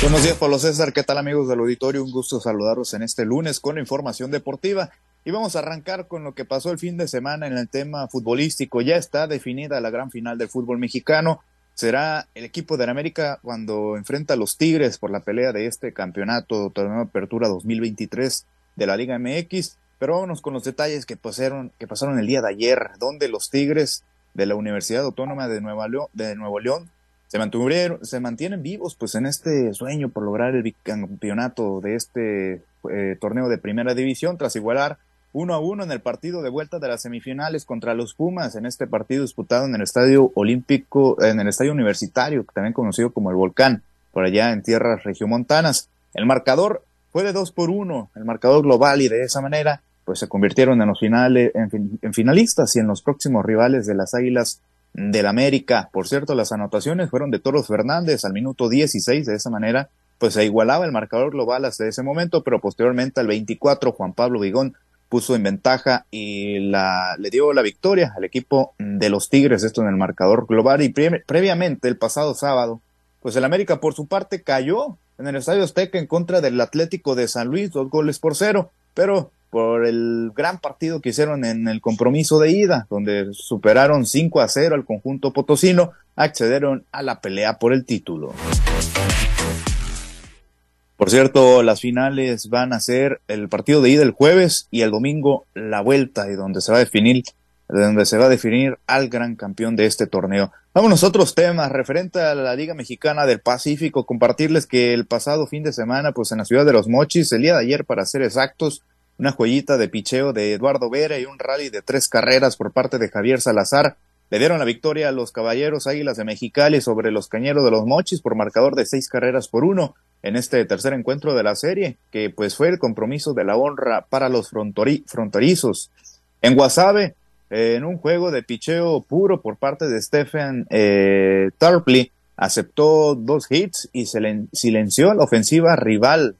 Buenos días, Pablo César. ¿Qué tal, amigos del auditorio? Un gusto saludarlos en este lunes con la información deportiva. Y vamos a arrancar con lo que pasó el fin de semana en el tema futbolístico. Ya está definida la gran final del fútbol mexicano. Será el equipo de América cuando enfrenta a los Tigres por la pelea de este campeonato torneo de apertura 2023 de la Liga MX. Pero vámonos con los detalles que pasaron, que pasaron el día de ayer, donde los Tigres de la Universidad Autónoma de, Nueva León, de Nuevo León se mantuvieron, se mantienen vivos pues en este sueño por lograr el bicampeonato de este eh, torneo de primera división tras igualar uno a uno en el partido de vuelta de las semifinales contra los Pumas en este partido disputado en el estadio olímpico, en el estadio universitario, también conocido como el Volcán, por allá en tierras regiomontanas. El marcador fue de dos por uno, el marcador global y de esa manera pues se convirtieron en los finales, en finalistas y en los próximos rivales de las Águilas del América. Por cierto, las anotaciones fueron de Toros Fernández al minuto 16, de esa manera, pues se igualaba el marcador global hasta ese momento, pero posteriormente al 24 Juan Pablo Vigón puso en ventaja y la, le dio la victoria al equipo de los Tigres, esto en el marcador global. Y previamente, el pasado sábado, pues el América por su parte cayó en el Estadio Azteca en contra del Atlético de San Luis, dos goles por cero, pero por el gran partido que hicieron en el compromiso de ida, donde superaron 5 a 0 al conjunto potosino, accedieron a la pelea por el título. Por cierto, las finales van a ser el partido de ida el jueves y el domingo la vuelta y donde se va a definir donde se va a definir al gran campeón de este torneo. Vamos a otros temas referente a la Liga Mexicana del Pacífico, compartirles que el pasado fin de semana, pues en la ciudad de Los Mochis, el día de ayer para ser exactos, una joyita de picheo de Eduardo Vera y un rally de tres carreras por parte de Javier Salazar le dieron la victoria a los Caballeros Águilas de Mexicali sobre los Cañeros de los Mochis por marcador de seis carreras por uno en este tercer encuentro de la serie, que pues fue el compromiso de la honra para los fronterizos. En Guasave, en un juego de picheo puro por parte de Stephen eh, Tarpley, aceptó dos hits y silenció la ofensiva rival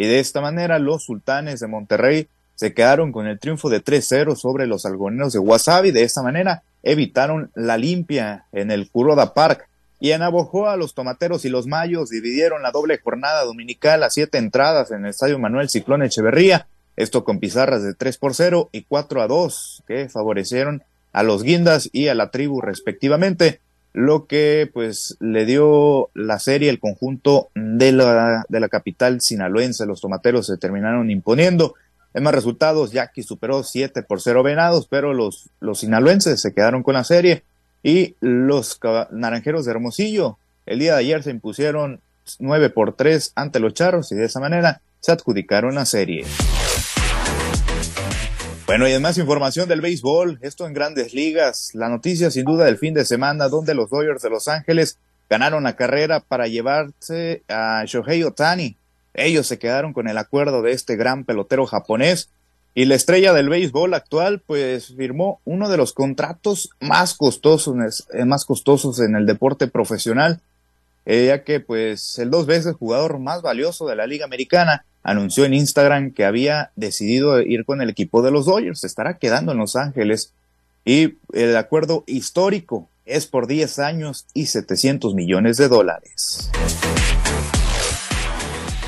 y de esta manera los sultanes de Monterrey se quedaron con el triunfo de 3-0 sobre los algoneros de Wasabi. De esta manera evitaron la limpia en el Kuroda Park. Y en Abojoa los tomateros y los mayos dividieron la doble jornada dominical a siete entradas en el estadio Manuel Ciclón Echeverría. Esto con pizarras de 3 por 0 y 4 a 2 que favorecieron a los guindas y a la tribu respectivamente lo que pues le dio la serie el conjunto de la, de la capital sinaloense. Los tomateros se terminaron imponiendo. En más resultados, Jackie superó 7 por 0 venados, pero los, los sinaloenses se quedaron con la serie y los naranjeros de Hermosillo el día de ayer se impusieron 9 por 3 ante los charros y de esa manera se adjudicaron la serie. Bueno, y además información del béisbol, esto en grandes ligas, la noticia sin duda del fin de semana donde los Dodgers de Los Ángeles ganaron la carrera para llevarse a Shohei Otani. Ellos se quedaron con el acuerdo de este gran pelotero japonés. Y la estrella del béisbol actual pues firmó uno de los contratos más costosos, más costosos en el deporte profesional, ya que pues el dos veces jugador más valioso de la liga americana anunció en Instagram que había decidido ir con el equipo de los Dodgers, se estará quedando en Los Ángeles y el acuerdo histórico es por 10 años y 700 millones de dólares.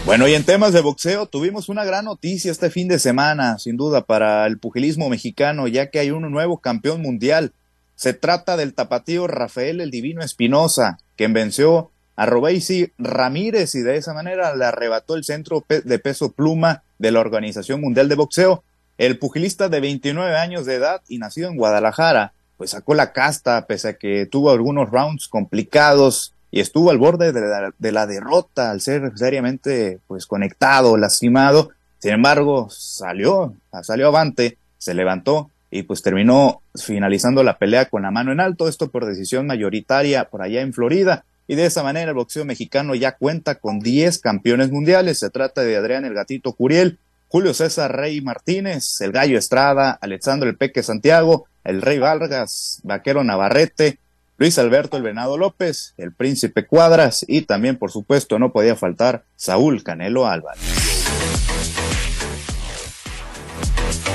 Bueno, y en temas de boxeo tuvimos una gran noticia este fin de semana, sin duda, para el pugilismo mexicano, ya que hay un nuevo campeón mundial. Se trata del tapatío Rafael el Divino Espinosa, quien venció a Robeisi Ramírez y de esa manera le arrebató el centro de peso pluma de la Organización Mundial de Boxeo. El pugilista de 29 años de edad y nacido en Guadalajara, pues sacó la casta pese a que tuvo algunos rounds complicados y estuvo al borde de la, derrota al ser seriamente pues conectado, lastimado. Sin embargo, salió, salió avante, se levantó y pues terminó finalizando la pelea con la mano en alto, esto por decisión mayoritaria por allá en Florida. Y de esa manera el boxeo mexicano ya cuenta con 10 campeones mundiales. Se trata de Adrián el Gatito Curiel, Julio César Rey Martínez, el Gallo Estrada, Alexandro el Peque Santiago, el Rey Vargas, Vaquero Navarrete, Luis Alberto el Venado López, el Príncipe Cuadras y también, por supuesto, no podía faltar Saúl Canelo Álvarez.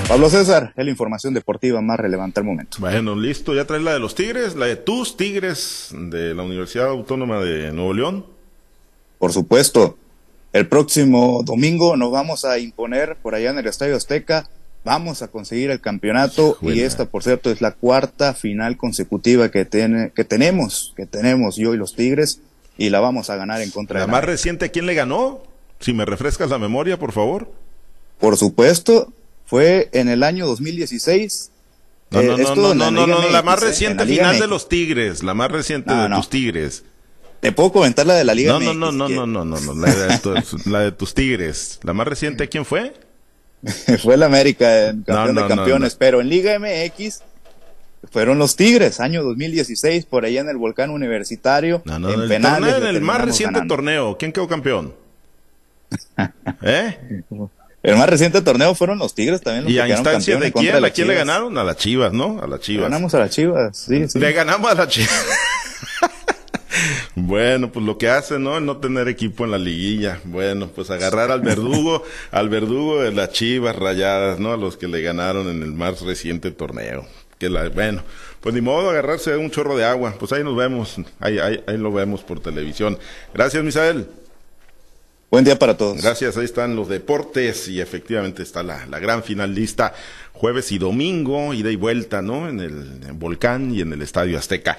Pablo César, es la información deportiva más relevante al momento. Bueno, listo, ya traes la de los Tigres, la de tus Tigres de la Universidad Autónoma de Nuevo León. Por supuesto, el próximo domingo nos vamos a imponer por allá en el Estadio Azteca. Vamos a conseguir el campeonato y esta, por cierto, es la cuarta final consecutiva que, tiene, que tenemos, que tenemos yo y los Tigres y la vamos a ganar en contra la de más reciente. ¿Quién le ganó? Si me refrescas la memoria, por favor. Por supuesto, fue en el año 2016. No, no, eh, no, no, no, no, no, la más reciente final de los Tigres, la más reciente de tus Tigres. Te puedo comentar la de la Liga no, No, no, no, no, no, no, no, la de, tu, la de tus Tigres. ¿La más reciente quién fue? fue el América, en campeón de campeones, pero en Liga MX fueron los Tigres, año 2016, por allá en el Volcán Universitario, en el penales. en el más reciente torneo, ¿quién quedó campeón? ¿Eh? El más reciente torneo fueron los Tigres también. Los ¿Y a instancia de quién? ¿A quién le ganaron? A las Chivas, ¿no? A las Chivas. ganamos a las Chivas, sí, sí. Le ganamos a las Chivas. Bueno, pues lo que hace, ¿no? El no tener equipo en la liguilla. Bueno, pues agarrar al verdugo, al verdugo de las chivas rayadas, ¿no? A los que le ganaron en el más reciente torneo. Que la, bueno, pues ni modo agarrarse un chorro de agua. Pues ahí nos vemos, ahí, ahí, ahí lo vemos por televisión. Gracias, Misael. Buen día para todos. Gracias, ahí están los deportes y efectivamente está la, la gran finalista jueves y domingo, ida y vuelta, ¿no? En el Volcán y en el Estadio Azteca.